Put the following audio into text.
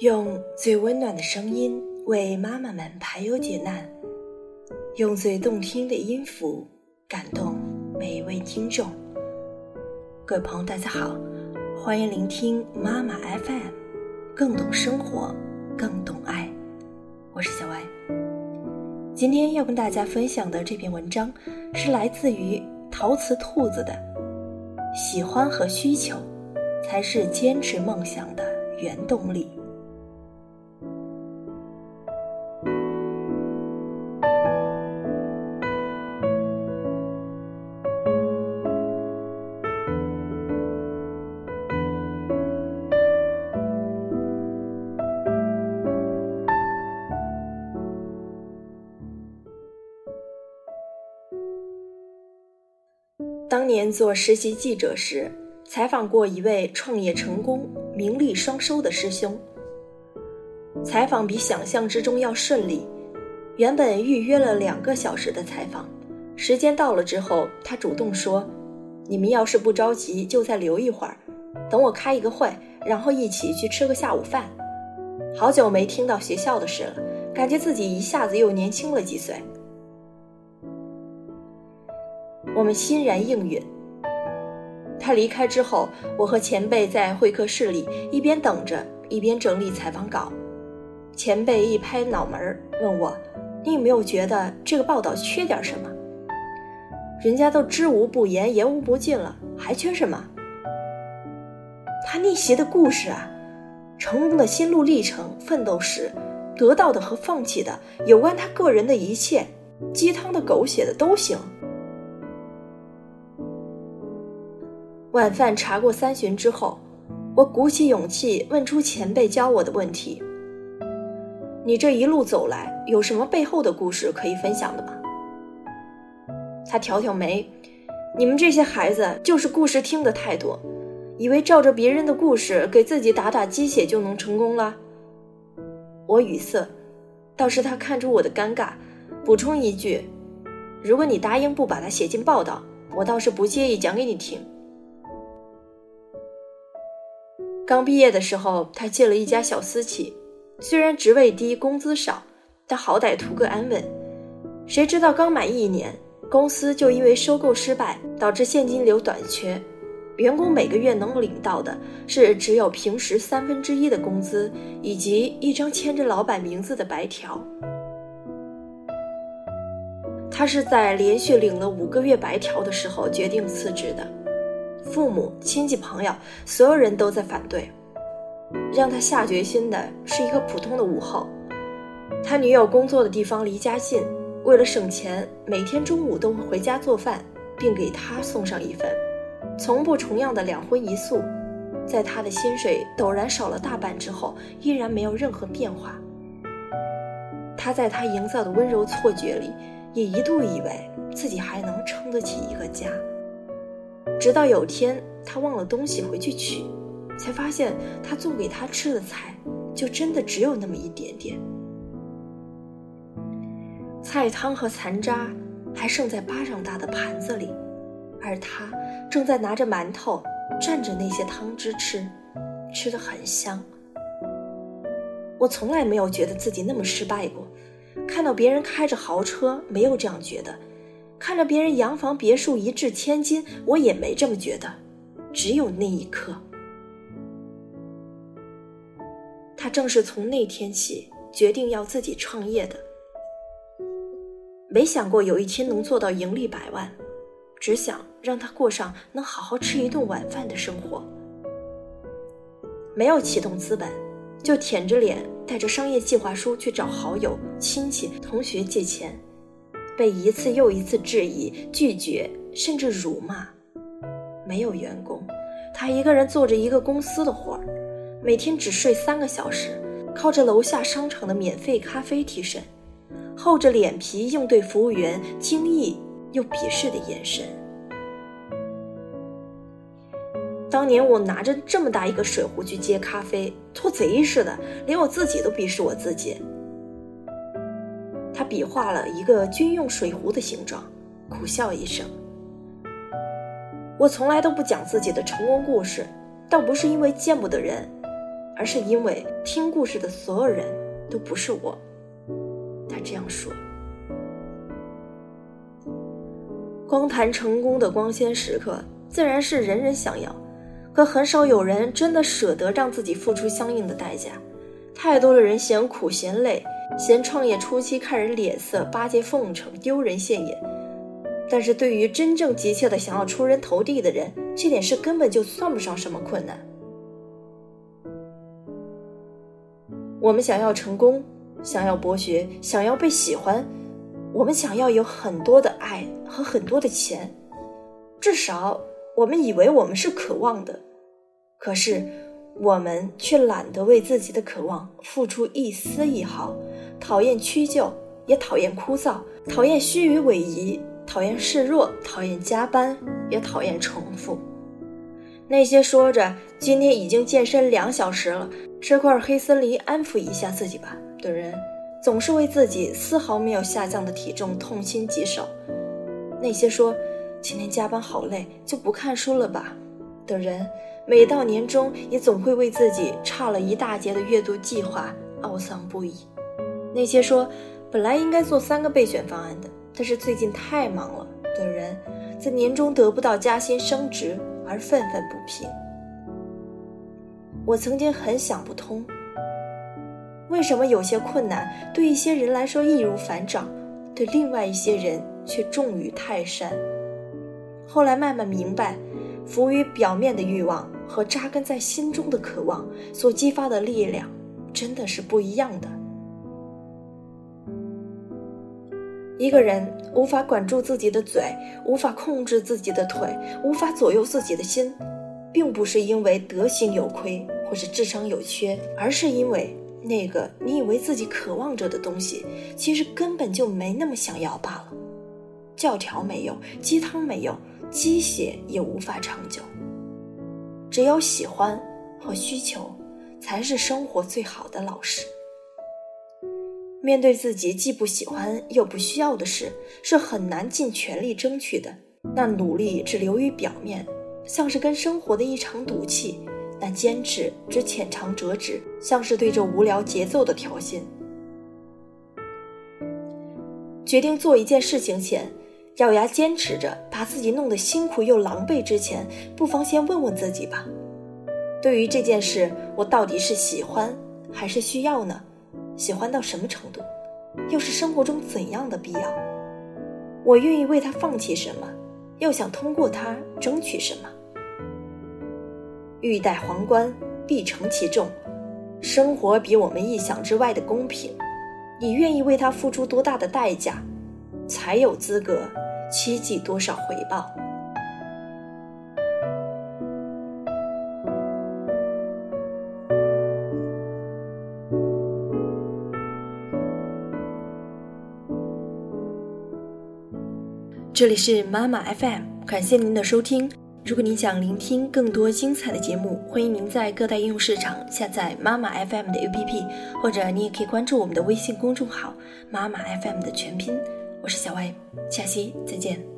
用最温暖的声音为妈妈们排忧解难，用最动听的音符感动每一位听众。各位朋友，大家好，欢迎聆听妈妈 FM，更懂生活，更懂爱。我是小歪。今天要跟大家分享的这篇文章是来自于陶瓷兔子的《喜欢和需求才是坚持梦想的原动力》。当年做实习记者时，采访过一位创业成功、名利双收的师兄。采访比想象之中要顺利，原本预约了两个小时的采访，时间到了之后，他主动说：“你们要是不着急，就再留一会儿，等我开一个会，然后一起去吃个下午饭。”好久没听到学校的事了，感觉自己一下子又年轻了几岁。我们欣然应允。他离开之后，我和前辈在会客室里一边等着，一边整理采访稿。前辈一拍脑门问我：“你有没有觉得这个报道缺点什么？人家都知无不言，言无不尽了，还缺什么？”他逆袭的故事啊，成功的心路历程、奋斗史，得到的和放弃的，有关他个人的一切，鸡汤的、狗血的都行。晚饭茶过三巡之后，我鼓起勇气问出前辈教我的问题：“你这一路走来，有什么背后的故事可以分享的吗？”他挑挑眉：“你们这些孩子就是故事听得太多，以为照着别人的故事给自己打打鸡血就能成功了。”我语塞，倒是他看出我的尴尬，补充一句：“如果你答应不把它写进报道，我倒是不介意讲给你听。”刚毕业的时候，他进了一家小私企，虽然职位低、工资少，但好歹图个安稳。谁知道刚满一年，公司就因为收购失败，导致现金流短缺，员工每个月能领到的是只有平时三分之一的工资，以及一张签着老板名字的白条。他是在连续领了五个月白条的时候决定辞职的。父母亲戚朋友，所有人都在反对。让他下决心的是一个普通的午后，他女友工作的地方离家近，为了省钱，每天中午都会回家做饭，并给他送上一份，从不重样的两荤一素。在他的薪水陡然少了大半之后，依然没有任何变化。他在他营造的温柔错觉里，也一度以为自己还能撑得起一个家。直到有天，他忘了东西回去取，才发现他做给他吃的菜，就真的只有那么一点点。菜汤和残渣还剩在巴掌大的盘子里，而他正在拿着馒头蘸着那些汤汁吃，吃的很香。我从来没有觉得自己那么失败过，看到别人开着豪车，没有这样觉得。看着别人洋房别墅一掷千金，我也没这么觉得。只有那一刻，他正是从那天起决定要自己创业的。没想过有一天能做到盈利百万，只想让他过上能好好吃一顿晚饭的生活。没有启动资本，就舔着脸带着商业计划书去找好友、亲戚、同学借钱。被一次又一次质疑、拒绝，甚至辱骂。没有员工，他一个人做着一个公司的活儿，每天只睡三个小时，靠着楼下商场的免费咖啡提神，厚着脸皮应对服务员惊异又鄙视的眼神。当年我拿着这么大一个水壶去接咖啡，做贼似的，连我自己都鄙视我自己。他比划了一个军用水壶的形状，苦笑一声。我从来都不讲自己的成功故事，倒不是因为见不得人，而是因为听故事的所有人都不是我。他这样说。光谈成功的光鲜时刻，自然是人人想要，可很少有人真的舍得让自己付出相应的代价。太多的人嫌苦嫌累，嫌创业初期看人脸色，巴结奉承，丢人现眼。但是对于真正急切的想要出人头地的人，这点事根本就算不上什么困难。我们想要成功，想要博学，想要被喜欢，我们想要有很多的爱和很多的钱，至少我们以为我们是渴望的。可是我们却懒得为自己的渴望付出一丝一毫，讨厌屈就，也讨厌枯燥，讨厌虚与委蛇。讨厌示弱，讨厌加班，也讨厌重复。那些说着今天已经健身两小时了，吃块黑森林安抚一下自己吧的人，总是为自己丝毫没有下降的体重痛心疾首。那些说今天加班好累，就不看书了吧的人，每到年终也总会为自己差了一大截的阅读计划懊丧不已。那些说本来应该做三个备选方案的。但是最近太忙了的人，在年终得不到加薪升职而愤愤不平。我曾经很想不通，为什么有些困难对一些人来说易如反掌，对另外一些人却重于泰山。后来慢慢明白，浮于表面的欲望和扎根在心中的渴望所激发的力量，真的是不一样的。一个人无法管住自己的嘴，无法控制自己的腿，无法左右自己的心，并不是因为德行有亏或是智商有缺，而是因为那个你以为自己渴望着的东西，其实根本就没那么想要罢了。教条没有，鸡汤没有，鸡血也无法长久。只有喜欢和需求，才是生活最好的老师。面对自己既不喜欢又不需要的事，是很难尽全力争取的。那努力只流于表面，像是跟生活的一场赌气；那坚持只浅尝辄止，像是对这无聊节奏的挑衅。决定做一件事情前，咬牙坚持着，把自己弄得辛苦又狼狈之前，不妨先问问自己吧：对于这件事，我到底是喜欢还是需要呢？喜欢到什么程度，又是生活中怎样的必要？我愿意为他放弃什么，又想通过他争取什么？欲戴皇冠，必承其重。生活比我们意想之外的公平，你愿意为他付出多大的代价，才有资格期冀多少回报？这里是妈妈 FM，感谢您的收听。如果您想聆听更多精彩的节目，欢迎您在各大应用市场下载妈妈 FM 的 APP，或者你也可以关注我们的微信公众号“妈妈 FM” 的全拼。我是小 Y，，下期再见。